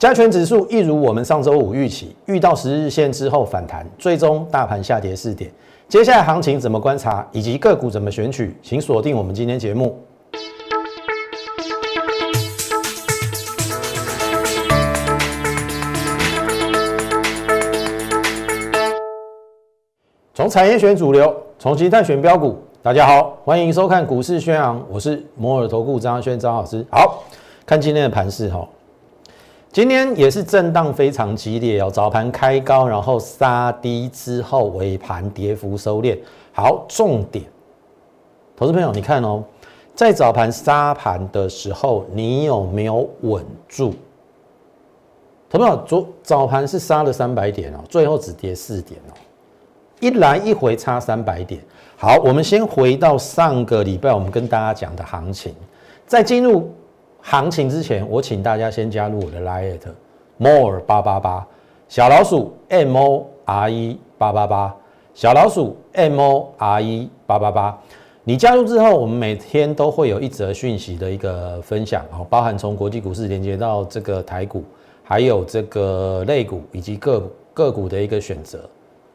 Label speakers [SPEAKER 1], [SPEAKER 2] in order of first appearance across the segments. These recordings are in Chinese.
[SPEAKER 1] 加权指数一如我们上周五预期，遇到十日线之后反弹，最终大盘下跌四点。接下来行情怎么观察，以及个股怎么选取，请锁定我们今天节目。从产业选主流，从形态选标股。大家好，欢迎收看股市宣扬，我是摩尔投顾张轩张老师。好看今天的盘势哈。今天也是震荡非常激烈哦，早盘开高，然后杀低之后尾盘跌幅收敛。好，重点，投资朋友，你看哦，在早盘杀盘的时候，你有没有稳住？投资朋友，昨早盘是杀了三百点哦，最后只跌四点哦，一来一回差三百点。好，我们先回到上个礼拜我们跟大家讲的行情，在进入。行情之前，我请大家先加入我的 Line more 八八八小老鼠 M O R E 八八八小老鼠 M O R E 八八八。你加入之后，我们每天都会有一则讯息的一个分享啊，包含从国际股市连接到这个台股，还有这个类股以及个个股的一个选择。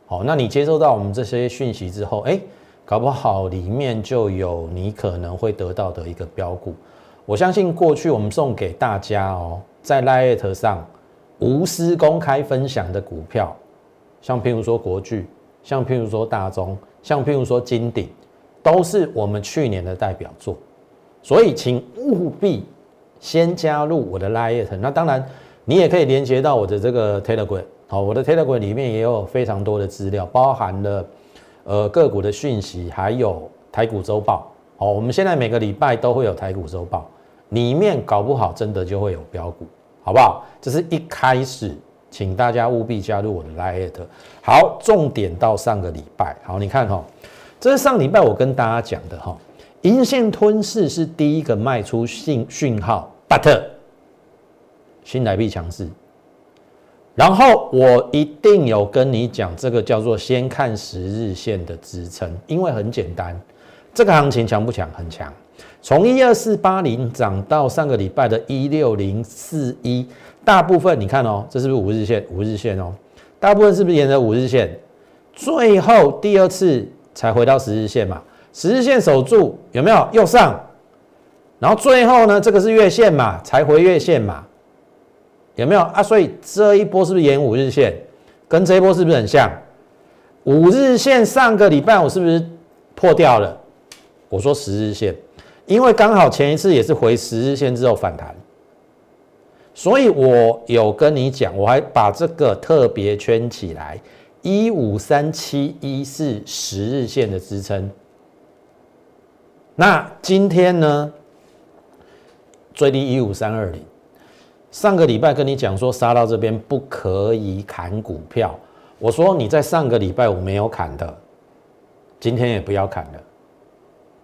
[SPEAKER 1] 好，那你接收到我们这些讯息之后，哎，搞不好里面就有你可能会得到的一个标股。我相信过去我们送给大家哦，在 Lite 上无私公开分享的股票，像譬如说国巨，像譬如说大中，像譬如说金鼎，都是我们去年的代表作。所以请务必先加入我的 Lite。那当然，你也可以连接到我的这个 Telegram。好，我的 Telegram 里面也有非常多的资料，包含了呃个股的讯息，还有台股周报。好，我们现在每个礼拜都会有台股周报。里面搞不好真的就会有标股，好不好？这是一开始，请大家务必加入我的 Lite。好，重点到上个礼拜，好，你看哈，这是上礼拜我跟大家讲的哈，银线吞噬是第一个卖出信讯号，but 新台币强势，然后我一定有跟你讲，这个叫做先看十日线的支撑，因为很简单，这个行情强不强？很强。从一二四八零涨到上个礼拜的一六零四一，大部分你看哦，这是不是五日线？五日线哦，大部分是不是沿着五日线？最后第二次才回到十日线嘛？十日线守住有没有？又上，然后最后呢？这个是月线嘛？才回月线嘛？有没有啊？所以这一波是不是沿五日线？跟这一波是不是很像？五日线上个礼拜我是不是破掉了？我说十日线。因为刚好前一次也是回十日线之后反弹，所以我有跟你讲，我还把这个特别圈起来，一五三七一是十日线的支撑。那今天呢，最低一五三二零，上个礼拜跟你讲说杀到这边不可以砍股票，我说你在上个礼拜我没有砍的，今天也不要砍了。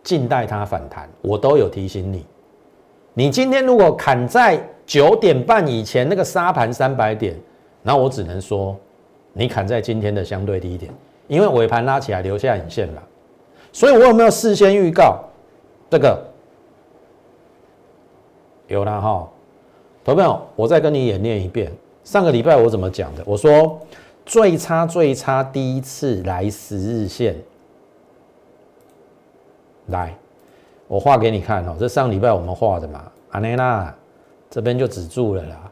[SPEAKER 1] 静待它反弹，我都有提醒你。你今天如果砍在九点半以前那个沙盘三百点，那我只能说你砍在今天的相对低点，因为尾盘拉起来留下影线了。所以我有没有事先预告这个？有了哈，投票，我再跟你演练一遍。上个礼拜我怎么讲的？我说最差最差第一次来十日线。来，我画给你看哦，这上礼拜我们画的嘛，阿内娜这边就止住了啦。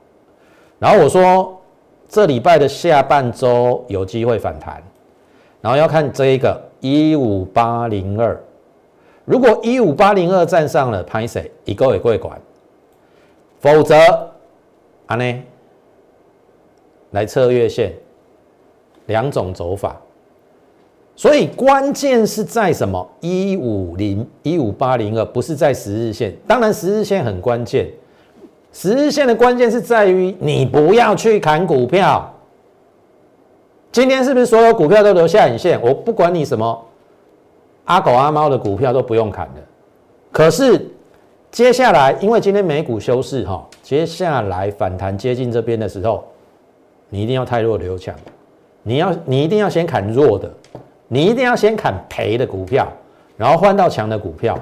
[SPEAKER 1] 然后我说这礼拜的下半周有机会反弹，然后要看这一个一五八零二，如果一五八零二站上了，拍谁一个也会管，否则阿内来测月线，两种走法。所以关键是在什么？一五零一五八零二，不是在十日线。当然，十日线很关键。十日线的关键是在于你不要去砍股票。今天是不是所有股票都留下影线？我不管你什么阿狗阿猫的股票都不用砍的。可是接下来，因为今天美股休市哈，接下来反弹接近这边的时候，你一定要太弱留强。你要你一定要先砍弱的。你一定要先砍赔的股票，然后换到强的股票，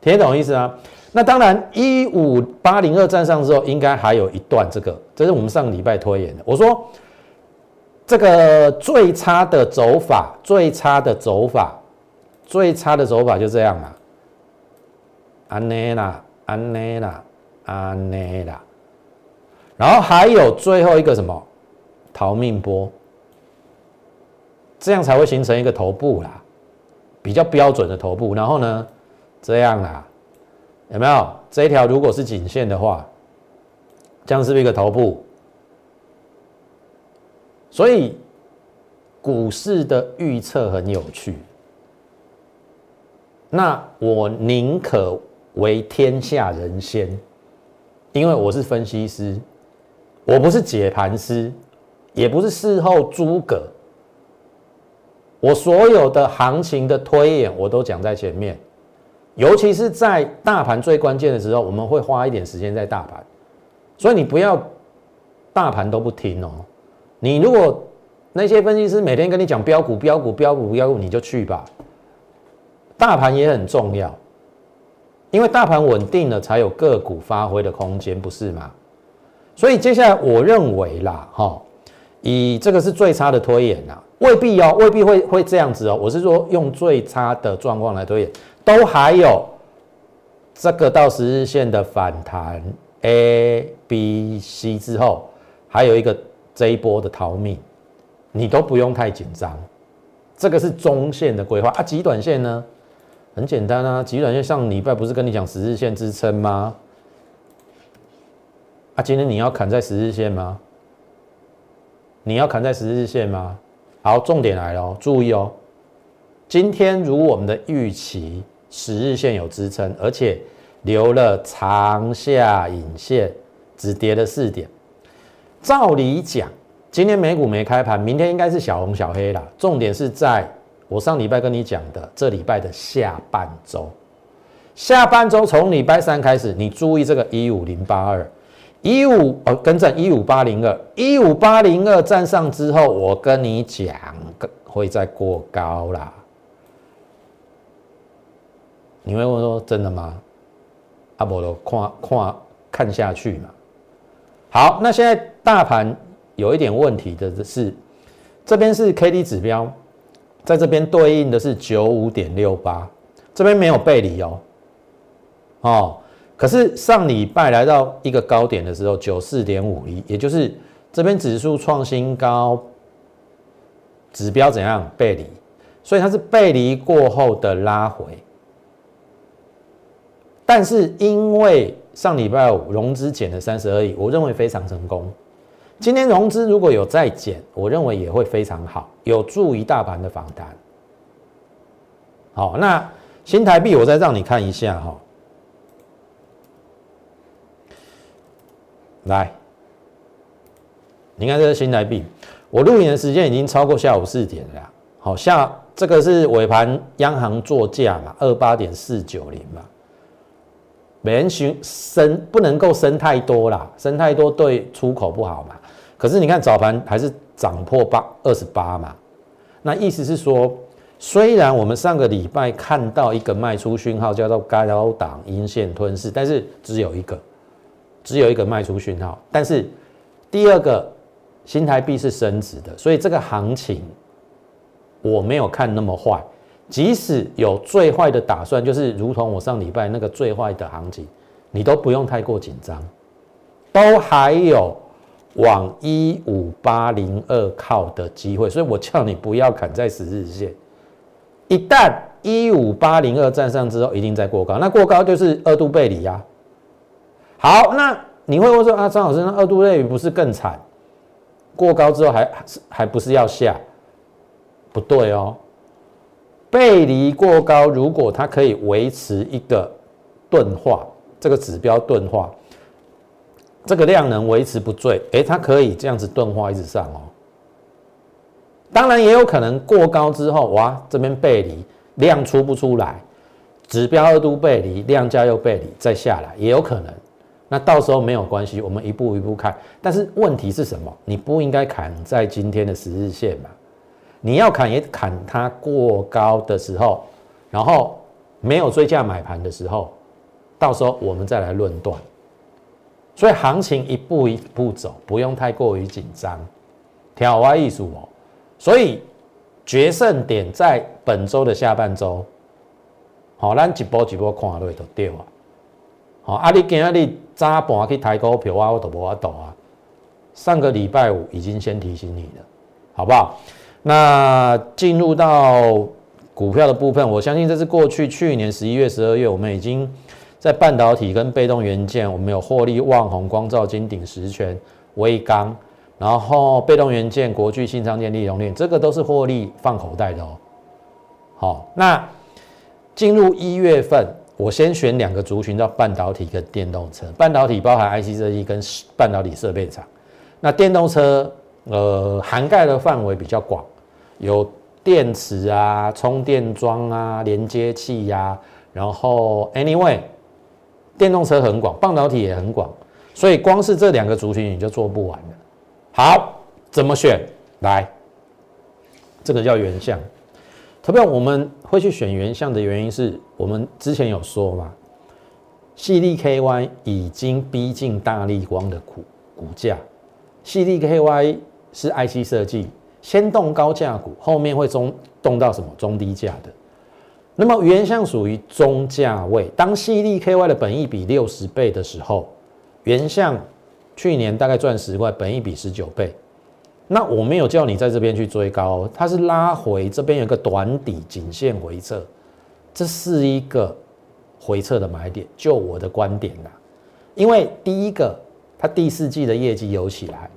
[SPEAKER 1] 听懂意思啊？那当然，一五八零二站上之后，应该还有一段这个，这是我们上个礼拜推演的。我说这个最差的走法，最差的走法，最差的走法就这样了。安内啦，安内啦，安内啦。然后还有最后一个什么逃命波，这样才会形成一个头部啦，比较标准的头部。然后呢，这样啦，有没有这一条如果是颈线的话，这样是不是一个头部？所以股市的预测很有趣。那我宁可为天下人先，因为我是分析师。我不是解盘师，也不是事后诸葛。我所有的行情的推演，我都讲在前面。尤其是在大盘最关键的时候，我们会花一点时间在大盘。所以你不要大盘都不听哦。你如果那些分析师每天跟你讲标股、标股、标股、标股，你就去吧。大盘也很重要，因为大盘稳定了，才有个股发挥的空间，不是吗？所以接下来我认为啦，哈，以这个是最差的推演啊，未必哦，未必会会这样子哦。我是说用最差的状况来推演，都还有这个到十日线的反弹 A、B、C 之后，还有一个这一波的逃命，你都不用太紧张。这个是中线的规划啊，极短线呢，很简单啊，极短线上礼拜不是跟你讲十日线支撑吗？啊，今天你要砍在十日线吗？你要砍在十日线吗？好，重点来了，注意哦。今天如我们的预期，十日线有支撑，而且留了长下影线，只跌了四点。照理讲，今天美股没开盘，明天应该是小红小黑啦。重点是在我上礼拜跟你讲的，这礼拜的下半周，下半周从礼拜三开始，你注意这个一五零八二。一五哦，跟正一五八零二，一五八零二站上之后，我跟你讲，会再过高啦。你会问说真的吗？阿伯都看看看下去嘛。好，那现在大盘有一点问题的是，这边是 K D 指标，在这边对应的是九五点六八，这边没有背离哦，哦。可是上礼拜来到一个高点的时候，九四点五一，也就是这边指数创新高，指标怎样背离？所以它是背离过后的拉回。但是因为上礼拜五融资减了三十二亿，我认为非常成功。今天融资如果有再减，我认为也会非常好，有助于大盘的反弹。好，那新台币我再让你看一下哈。来，你看这个新台币，我录影的时间已经超过下午四点了。好，下这个是尾盘央行作价嘛，二八点四九零嘛。美元升升不能够升太多啦，升太多对出口不好嘛。可是你看早盘还是涨破八二十八嘛。那意思是说，虽然我们上个礼拜看到一个卖出讯号，叫做高档阴线吞噬，但是只有一个。只有一个卖出讯号，但是第二个新台币是升值的，所以这个行情我没有看那么坏。即使有最坏的打算，就是如同我上礼拜那个最坏的行情，你都不用太过紧张，都还有往一五八零二靠的机会。所以我叫你不要砍在十日线，一旦一五八零二站上之后，一定在过高，那过高就是二度背离呀。好，那你会问说啊，张老师，那二度类不是更惨？过高之后还是还不是要下？不对哦，背离过高，如果它可以维持一个钝化，这个指标钝化，这个量能维持不坠，哎，它可以这样子钝化一直上哦。当然也有可能过高之后，哇，这边背离量出不出来，指标二度背离，量价又背离，再下来也有可能。那到时候没有关系，我们一步一步看。但是问题是什么？你不应该砍在今天的十日线嘛？你要砍也砍它过高的时候，然后没有追价买盘的时候，到时候我们再来论断。所以行情一步一步走，不用太过于紧张。挑歪艺术哦，所以决胜点在本周的下半周。好，咱一波一波看落就对啊。好，啊，你今日早盘去抬股票啊，我都无法度啊。上个礼拜五已经先提醒你了，好不好？那进入到股票的部分，我相信这是过去去年十一月、十二月，我们已经在半导体跟被动元件，我们有获利旺宏、光照、金鼎、实权、微刚。然后被动元件、国巨、新昌电、利隆链，这个都是获利放口袋的哦。好，那进入一月份，我先选两个族群，叫半导体跟电动车。半导体包含 IC 设计跟半导体设备厂，那电动车呃涵盖的范围比较广，有电池啊、充电桩啊、连接器呀，然后 anyway，电动车很广，半导体也很广，所以光是这两个族群你就做不完了。好，怎么选？来，这个叫原相。特别我们会去选原相的原因是我们之前有说嘛，细粒 KY 已经逼近大力光的股股价，细粒 KY 是 IC 设计，先动高价股，后面会中动到什么中低价的。那么原相属于中价位，当细粒 KY 的本益比六十倍的时候，原相。去年大概赚十块，本一比十九倍。那我没有叫你在这边去追高，它是拉回这边有个短底颈线回撤，这是一个回撤的买点。就我的观点啦，因为第一个，它第四季的业绩有起来；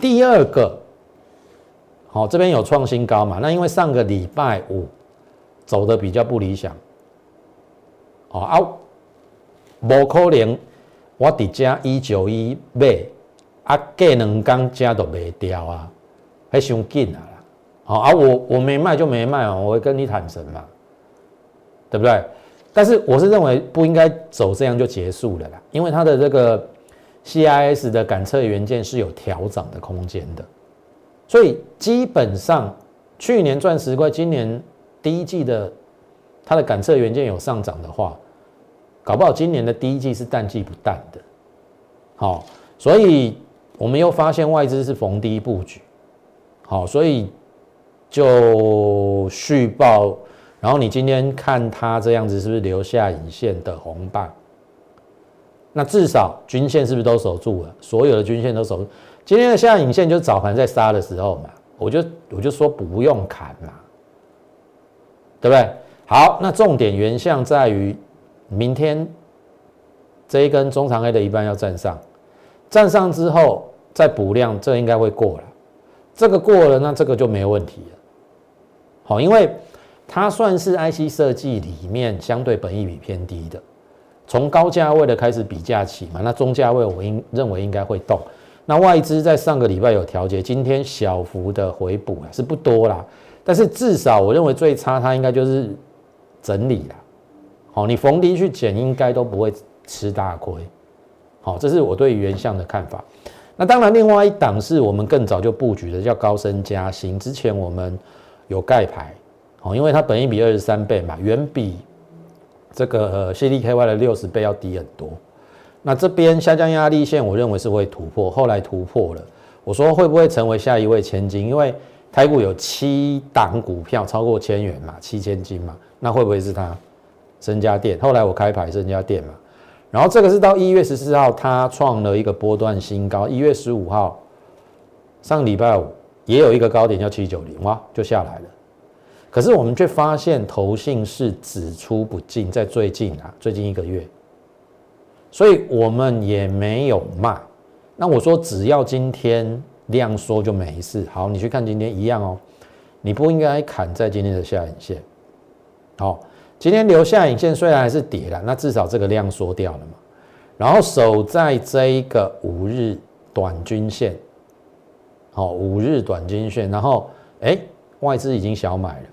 [SPEAKER 1] 第二个，好这边有创新高嘛？那因为上个礼拜五走的比较不理想，哦啊，无可能。我伫遮一九一买，啊，过两工价都卖掉啊，还伤紧啊！好啊，我我没卖就没卖哦，我会跟你坦诚嘛，对不对？但是我是认为不应该走这样就结束了啦，因为它的这个 CIS 的感测元件是有调涨的空间的，所以基本上去年赚十块，今年第一季的它的感测元件有上涨的话。搞不好今年的第一季是淡季不淡的，好，所以我们又发现外资是逢低布局，好，所以就续报，然后你今天看它这样子是不是留下影线的红棒？那至少均线是不是都守住了？所有的均线都守住，今天的下影线就是早盘在杀的时候嘛，我就我就说不用砍嘛，对不对？好，那重点原相在于。明天这一根中长 A 的一半要站上，站上之后再补量，这应该会过了。这个过了，那这个就没问题了。好，因为它算是 IC 设计里面相对本益比偏低的，从高价位的开始比价起嘛。那中价位我应认为应该会动。那外资在上个礼拜有调节，今天小幅的回补啊，是不多啦，但是至少我认为最差它应该就是整理了。好，你逢低去捡，应该都不会吃大亏。好，这是我对原相的看法。那当然，另外一档是我们更早就布局的，叫高升加薪。之前我们有盖牌，哦，因为它本益比二十三倍嘛，远比这个 C D K Y 的六十倍要低很多。那这边下降压力线，我认为是会突破，后来突破了。我说会不会成为下一位千金？因为台股有七档股票超过千元嘛，七千金嘛，那会不会是它？增加电，后来我开牌增加电嘛，然后这个是到一月十四号，它创了一个波段新高。一月十五号，上礼拜五也有一个高点叫七九零，哇，就下来了。可是我们却发现投信是只出不进，在最近啊，最近一个月，所以我们也没有卖。那我说只要今天量缩就没事。好，你去看今天一样哦，你不应该砍在今天的下影线，好。今天留下影线虽然还是跌了，那至少这个量缩掉了嘛。然后守在这一个五日短均线，好，五日短均线，然后哎，外资已经小买了，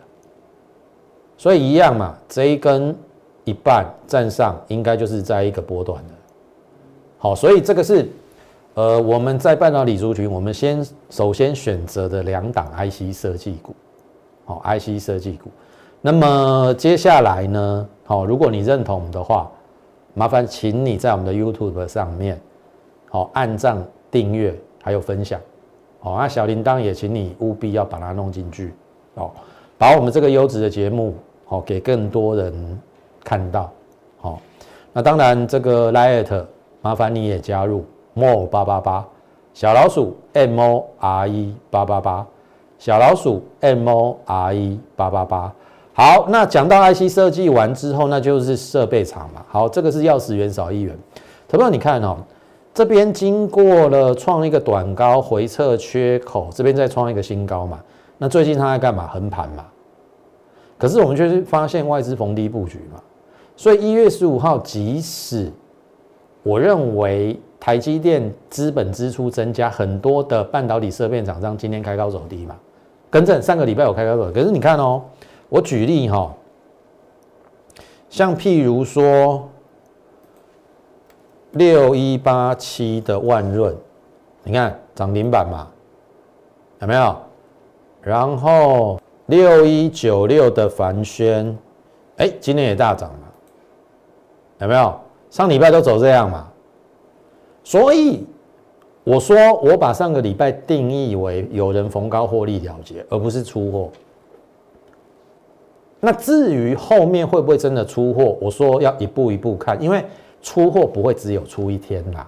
[SPEAKER 1] 所以一样嘛，这一根一半站上，应该就是在一个波段的。好，所以这个是呃我们在半导体族群，我们先首先选择的两档 IC 设计股，好，IC 设计股。那么接下来呢？好，如果你认同的话，麻烦请你在我们的 YouTube 上面，好按赞、订阅还有分享，好那小铃铛也请你务必要把它弄进去，哦，把我们这个优质的节目，好给更多人看到，好，那当然这个 Light 麻烦你也加入 More 八八八小老鼠 M O R E 八八八小老鼠 M O R E 八八八。好，那讲到 IC 设计完之后，那就是设备厂嘛。好，这个是要十元少一元。投票你看哦，这边经过了创一个短高回撤缺口，这边再创一个新高嘛。那最近它在干嘛？横盘嘛。可是我们却是发现外资逢低布局嘛。所以一月十五号，即使我认为台积电资本支出增加，很多的半导体设备厂商今天开高走低嘛。更正，上个礼拜有开高走，可是你看哦。我举例哈，像譬如说六一八七的万润，你看涨停板嘛，有没有？然后六一九六的凡轩，哎，今天也大涨了，有没有？上礼拜都走这样嘛，所以我说我把上个礼拜定义为有人逢高获利了结，而不是出货。那至于后面会不会真的出货，我说要一步一步看，因为出货不会只有出一天啦，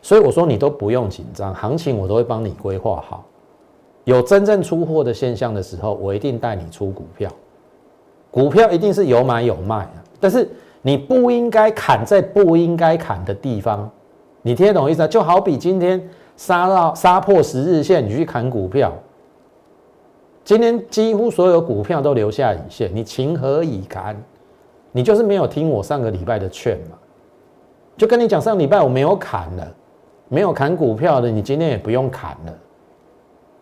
[SPEAKER 1] 所以我说你都不用紧张，行情我都会帮你规划好。有真正出货的现象的时候，我一定带你出股票，股票一定是有买有卖啊，但是你不应该砍在不应该砍的地方，你听得懂意思啊？就好比今天杀到杀破十日线，你去砍股票。今天几乎所有股票都留下影线，你情何以堪？你就是没有听我上个礼拜的劝嘛？就跟你讲，上礼拜我没有砍了，没有砍股票的，你今天也不用砍了，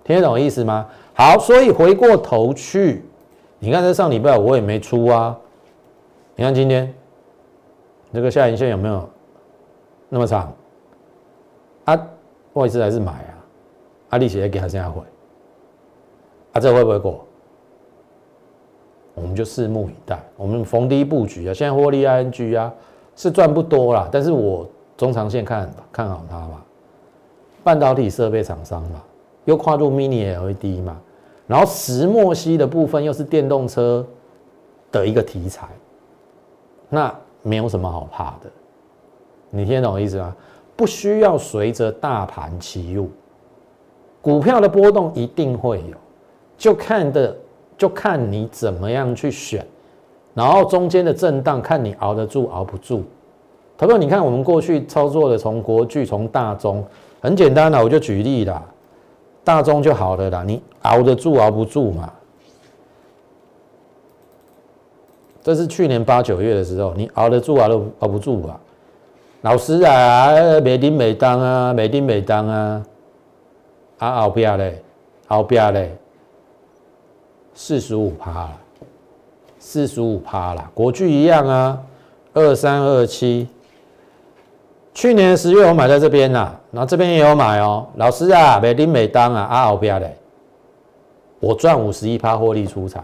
[SPEAKER 1] 听得懂意思吗？好，所以回过头去，你看在上礼拜我也没出啊，你看今天这个下影线有没有那么长？啊，外资还是买啊？阿利息也给他这样回。他这会不会过？我们就拭目以待。我们逢低布局啊，现在获利 ING 啊是赚不多啦，但是我中长线看看好它嘛。半导体设备厂商嘛，又跨入 Mini LED 嘛，然后石墨烯的部分又是电动车的一个题材，那没有什么好怕的。你听得懂意思吗？不需要随着大盘起入，股票的波动一定会有。就看的，就看你怎么样去选，然后中间的震荡，看你熬得住熬不住。朋友，你看我们过去操作的，从国巨，从大中，很简单的，我就举例啦，大中就好了啦，你熬得住熬不住嘛？这是去年八九月的时候，你熬得住熬得熬不住吧？老师啊，每丁每当啊，每丁每当啊，啊熬不下嘞，熬不下嘞。四十五趴了，四十五趴了，国巨一样啊，二三二七。去年十月我买在这边呐，然后这边也有买哦。老师啊，美丁美当啊，阿奥比亚嘞，我赚五十一趴获利出场，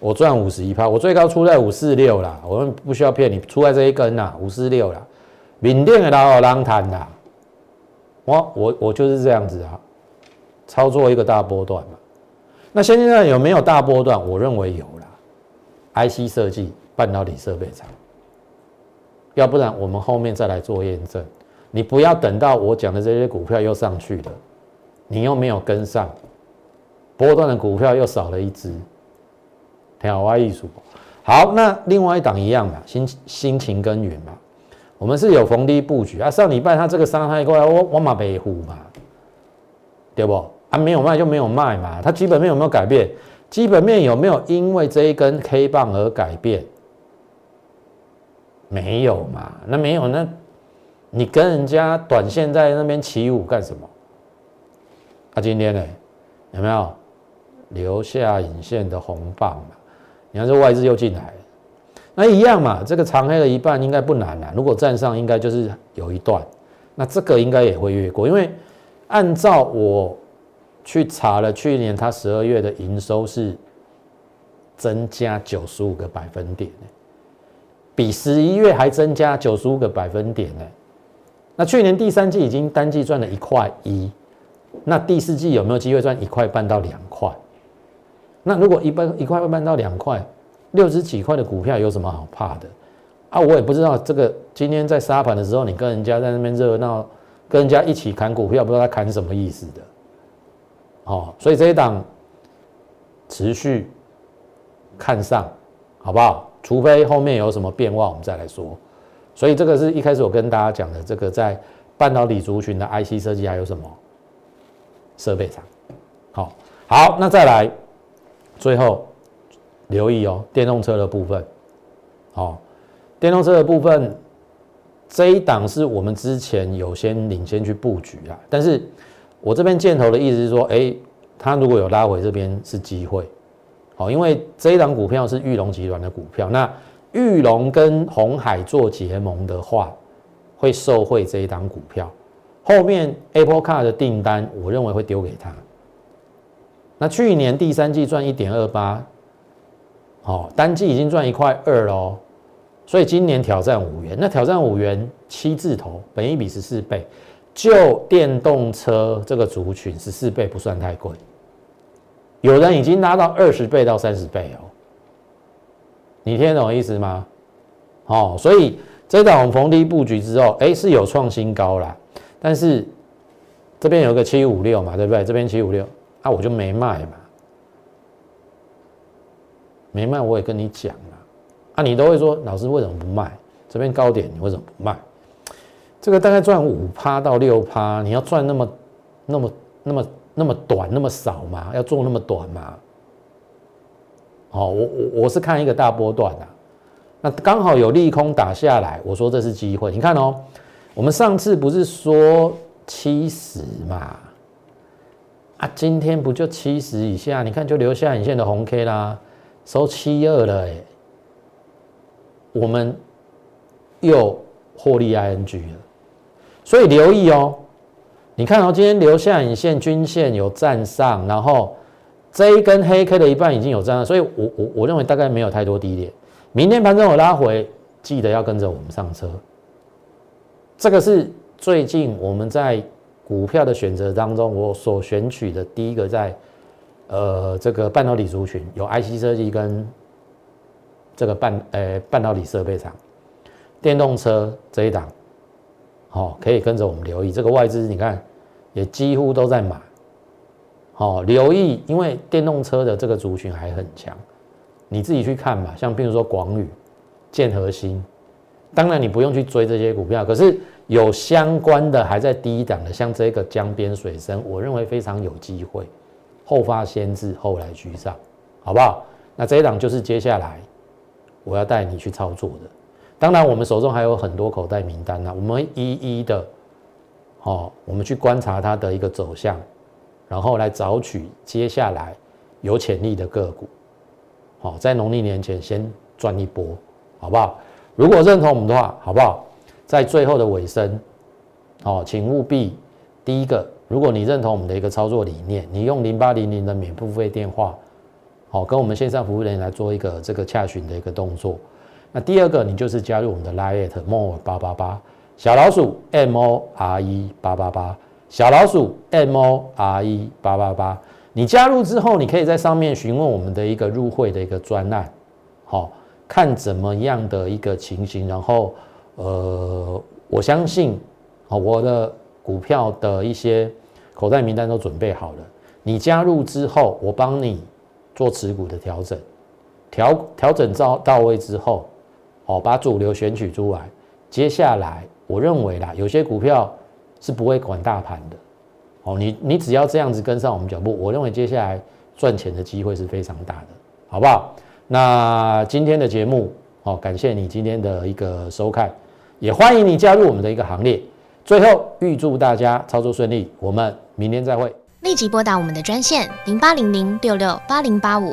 [SPEAKER 1] 我赚五十一趴，我最高出在五四六啦，我们不需要骗你，出在这一根呐，五四六啦，缅甸的老二浪谈呐，我我我就是这样子啊，操作一个大波段嘛。那现在有没有大波段？我认为有了，IC 设计、半导体设备厂，要不然我们后面再来做验证。你不要等到我讲的这些股票又上去了，你又没有跟上，波段的股票又少了一只，好啊，艺术。好，那另外一档一样嘛，心心情耕耘嘛，我们是有逢低布局啊。上礼拜它这个伤害过来，我我马北虎嘛，对不？它没有卖就没有卖嘛，它基本面有没有改变？基本面有没有因为这一根 K 棒而改变？没有嘛？那没有，那你跟人家短线在那边起舞干什么？啊，今天呢，有没有留下引线的红棒嘛？你看这外资又进来，那一样嘛？这个长黑的一半应该不难啊，如果站上应该就是有一段，那这个应该也会越过，因为按照我。去查了，去年它十二月的营收是增加九十五个百分点，比十一月还增加九十五个百分点呢。那去年第三季已经单季赚了一块一，那第四季有没有机会赚一块半到两块？那如果一半一块半到两块，六十几块的股票有什么好怕的啊？我也不知道这个今天在沙盘的时候，你跟人家在那边热闹，跟人家一起砍股票，不知道他砍什么意思的。哦，所以这一档持续看上，好不好？除非后面有什么变化，我们再来说。所以这个是一开始我跟大家讲的，这个在半导体族群的 IC 设计还有什么设备厂？好，好，那再来，最后留意哦，电动车的部分。好，电动车的部分这一档是我们之前有先领先去布局啊，但是我这边箭头的意思是说，哎，它如果有拉回这边是机会。好，因为这一档股票是玉龙集团的股票，那玉龙跟红海做结盟的话，会受惠这一档股票。后面 Apple Car 的订单，我认为会丢给他。那去年第三季赚一点二八，好，单季已经赚一块二喽，所以今年挑战五元。那挑战五元七字头，本一比十四倍，就电动车这个族群十四倍不算太贵。有人已经拉到二十倍到三十倍哦，你听懂意思吗？哦，所以这档逢低布局之后，哎，是有创新高啦。但是这边有个七五六嘛，对不对？这边七五六，啊，我就没卖嘛，没卖我也跟你讲了，啊，你都会说老师为什么不卖？这边高点你为什么不卖？这个大概赚五趴到六趴，你要赚那么那么那么。那么短那么少嘛？要做那么短嘛？哦，我我我是看一个大波段的，那刚好有利空打下来，我说这是机会。你看哦，我们上次不是说七十嘛？啊，今天不就七十以下？你看就留下影线的红 K 啦，收七二了哎，我们又获利 ING 了，所以留意哦。你看哦，今天留下影线均线有站上，然后这一根黑 K 的一半已经有站上，所以我我我认为大概没有太多低点。明天盘中有拉回，记得要跟着我们上车。这个是最近我们在股票的选择当中，我所选取的第一个在呃这个半导体族群有 IC 设计跟这个半呃半导体设备厂、电动车这一档。好，可以跟着我们留意这个外资，你看也几乎都在买。好，留意，因为电动车的这个族群还很强，你自己去看吧。像比如说广宇、建和新，当然你不用去追这些股票，可是有相关的还在低档的，像这个江边水深，我认为非常有机会，后发先至，后来居上，好不好？那这一档就是接下来我要带你去操作的。当然，我们手中还有很多口袋名单呢，我们一一的，好，我们去观察它的一个走向，然后来找取接下来有潜力的个股，好，在农历年前先赚一波，好不好？如果认同我们的话，好不好？在最后的尾声，好，请务必第一个，如果你认同我们的一个操作理念，你用零八零零的免付费电话，好，跟我们线上服务人员来做一个这个洽询的一个动作。那第二个，你就是加入我们的 Lite More 八八八小老鼠 M O R E 八八八小老鼠 M O R E 八八八。你加入之后，你可以在上面询问我们的一个入会的一个专案，好看怎么样的一个情形。然后，呃，我相信，哦，我的股票的一些口袋名单都准备好了。你加入之后，我帮你做持股的调整，调调整到到位之后。哦，把主流选取出来。接下来，我认为啦，有些股票是不会管大盘的。哦，你你只要这样子跟上我们脚步，我认为接下来赚钱的机会是非常大的，好不好？那今天的节目，哦，感谢你今天的一个收看，也欢迎你加入我们的一个行列。最后，预祝大家操作顺利，我们明天再会。
[SPEAKER 2] 立即拨打我们的专线零八零零六六八零八五。